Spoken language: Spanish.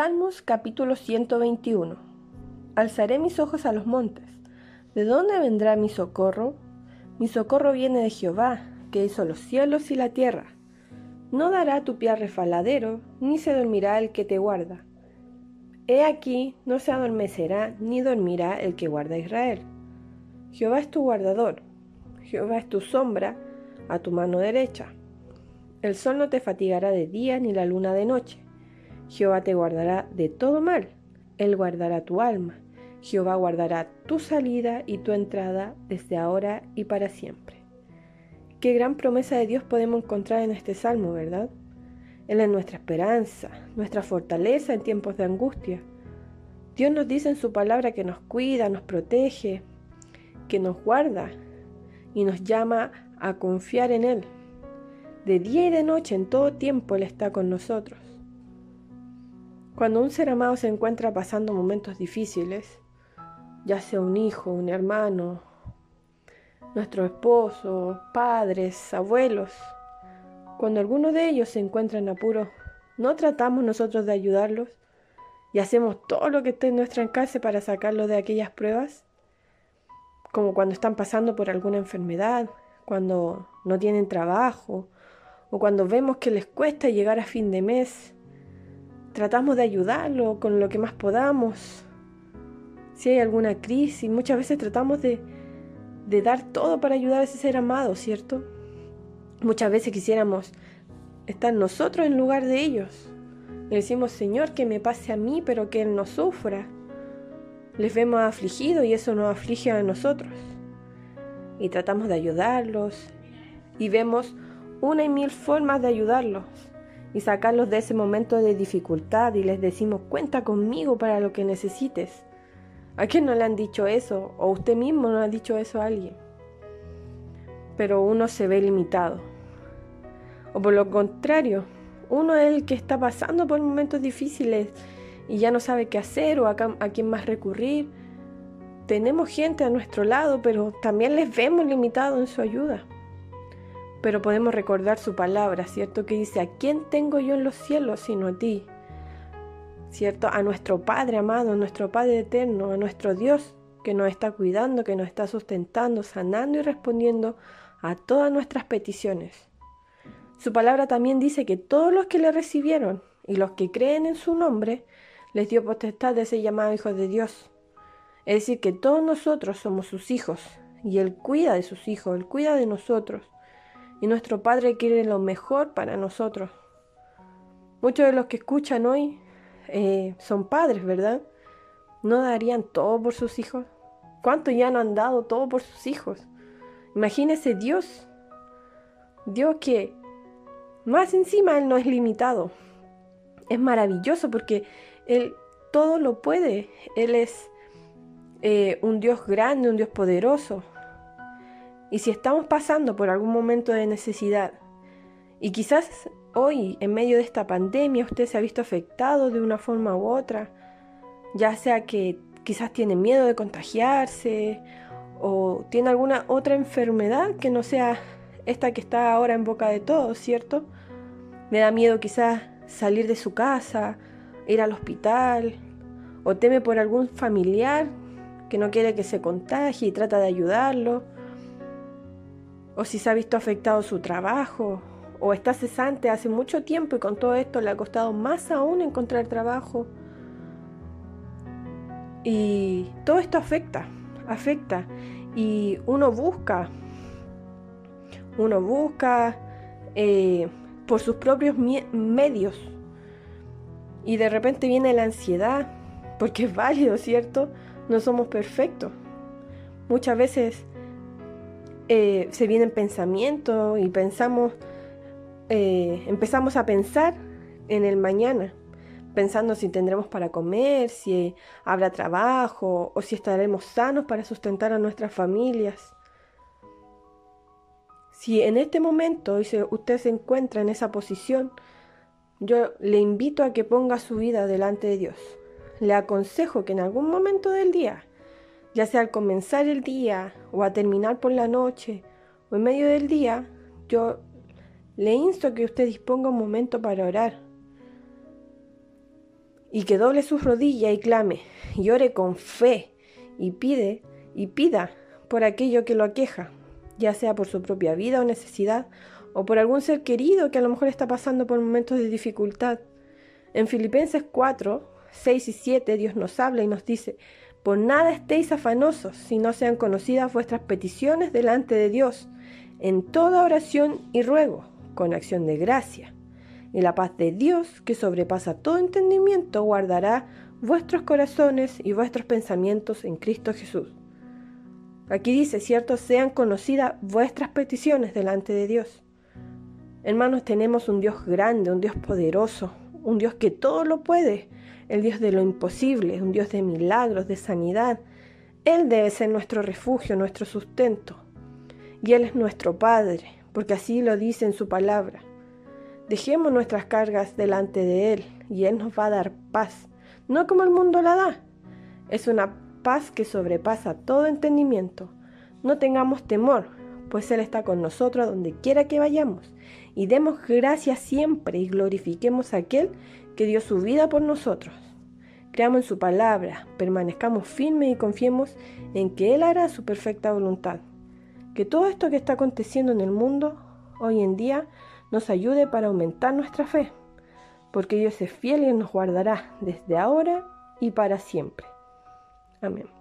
Salmos capítulo 121 Alzaré mis ojos a los montes. ¿De dónde vendrá mi socorro? Mi socorro viene de Jehová, que hizo los cielos y la tierra. No dará tu pie refaladero, ni se dormirá el que te guarda. He aquí, no se adormecerá, ni dormirá el que guarda a Israel. Jehová es tu guardador, Jehová es tu sombra a tu mano derecha. El sol no te fatigará de día ni la luna de noche. Jehová te guardará de todo mal. Él guardará tu alma. Jehová guardará tu salida y tu entrada desde ahora y para siempre. Qué gran promesa de Dios podemos encontrar en este salmo, ¿verdad? Él es nuestra esperanza, nuestra fortaleza en tiempos de angustia. Dios nos dice en su palabra que nos cuida, nos protege, que nos guarda y nos llama a confiar en Él. De día y de noche, en todo tiempo, Él está con nosotros. Cuando un ser amado se encuentra pasando momentos difíciles, ya sea un hijo, un hermano, nuestro esposo, padres, abuelos, cuando alguno de ellos se encuentra en apuro, ¿no tratamos nosotros de ayudarlos y hacemos todo lo que esté en nuestro alcance para sacarlos de aquellas pruebas? Como cuando están pasando por alguna enfermedad, cuando no tienen trabajo o cuando vemos que les cuesta llegar a fin de mes tratamos de ayudarlo con lo que más podamos. Si hay alguna crisis, muchas veces tratamos de, de dar todo para ayudar a ese ser amado, ¿cierto? Muchas veces quisiéramos estar nosotros en lugar de ellos. Le decimos, Señor, que me pase a mí, pero que Él no sufra. Les vemos afligidos y eso nos aflige a nosotros. Y tratamos de ayudarlos y vemos una y mil formas de ayudarlos y sacarlos de ese momento de dificultad y les decimos, cuenta conmigo para lo que necesites. ¿A quién no le han dicho eso? ¿O usted mismo no ha dicho eso a alguien? Pero uno se ve limitado. O por lo contrario, uno es el que está pasando por momentos difíciles y ya no sabe qué hacer o a, a quién más recurrir. Tenemos gente a nuestro lado, pero también les vemos limitados en su ayuda pero podemos recordar su palabra, ¿cierto? Que dice, ¿a quién tengo yo en los cielos sino a ti? ¿Cierto? A nuestro Padre amado, a nuestro Padre eterno, a nuestro Dios que nos está cuidando, que nos está sustentando, sanando y respondiendo a todas nuestras peticiones. Su palabra también dice que todos los que le recibieron y los que creen en su nombre, les dio potestad de ser llamados hijos de Dios. Es decir, que todos nosotros somos sus hijos y Él cuida de sus hijos, Él cuida de nosotros y nuestro Padre quiere lo mejor para nosotros. Muchos de los que escuchan hoy eh, son padres, ¿verdad? ¿No darían todo por sus hijos? ¿Cuánto ya no han dado todo por sus hijos? Imagínese Dios. Dios que más encima Él no es limitado. Es maravilloso porque Él todo lo puede. Él es eh, un Dios grande, un Dios poderoso. Y si estamos pasando por algún momento de necesidad, y quizás hoy, en medio de esta pandemia, usted se ha visto afectado de una forma u otra, ya sea que quizás tiene miedo de contagiarse o tiene alguna otra enfermedad que no sea esta que está ahora en boca de todos, ¿cierto? Le da miedo quizás salir de su casa, ir al hospital, o teme por algún familiar que no quiere que se contagie y trata de ayudarlo o si se ha visto afectado su trabajo, o está cesante hace mucho tiempo y con todo esto le ha costado más aún encontrar trabajo. Y todo esto afecta, afecta. Y uno busca, uno busca eh, por sus propios medios. Y de repente viene la ansiedad, porque es válido, ¿cierto? No somos perfectos. Muchas veces eh, se vienen pensamientos y pensamos, eh, empezamos a pensar en el mañana, pensando si tendremos para comer, si habrá trabajo o si estaremos sanos para sustentar a nuestras familias. Si en este momento usted se encuentra en esa posición, yo le invito a que ponga su vida delante de Dios. Le aconsejo que en algún momento del día ya sea al comenzar el día o a terminar por la noche o en medio del día, yo le insto que usted disponga un momento para orar y que doble sus rodillas y clame, y ore con fe, y pide, y pida por aquello que lo aqueja, ya sea por su propia vida o necesidad, o por algún ser querido que a lo mejor está pasando por momentos de dificultad. En Filipenses 4, 6 y 7 Dios nos habla y nos dice, por nada estéis afanosos, si no sean conocidas vuestras peticiones delante de Dios, en toda oración y ruego, con acción de gracia. Y la paz de Dios, que sobrepasa todo entendimiento, guardará vuestros corazones y vuestros pensamientos en Cristo Jesús. Aquí dice, cierto, sean conocidas vuestras peticiones delante de Dios. Hermanos, tenemos un Dios grande, un Dios poderoso, un Dios que todo lo puede, el Dios de lo imposible, un Dios de milagros, de sanidad. Él debe ser nuestro refugio, nuestro sustento. Y Él es nuestro Padre, porque así lo dice en su palabra. Dejemos nuestras cargas delante de Él y Él nos va a dar paz, no como el mundo la da. Es una paz que sobrepasa todo entendimiento. No tengamos temor, pues Él está con nosotros donde quiera que vayamos. Y demos gracias siempre y glorifiquemos a aquel que dio su vida por nosotros. Creamos en su palabra, permanezcamos firmes y confiemos en que Él hará su perfecta voluntad. Que todo esto que está aconteciendo en el mundo hoy en día nos ayude para aumentar nuestra fe, porque Dios es fiel y nos guardará desde ahora y para siempre. Amén.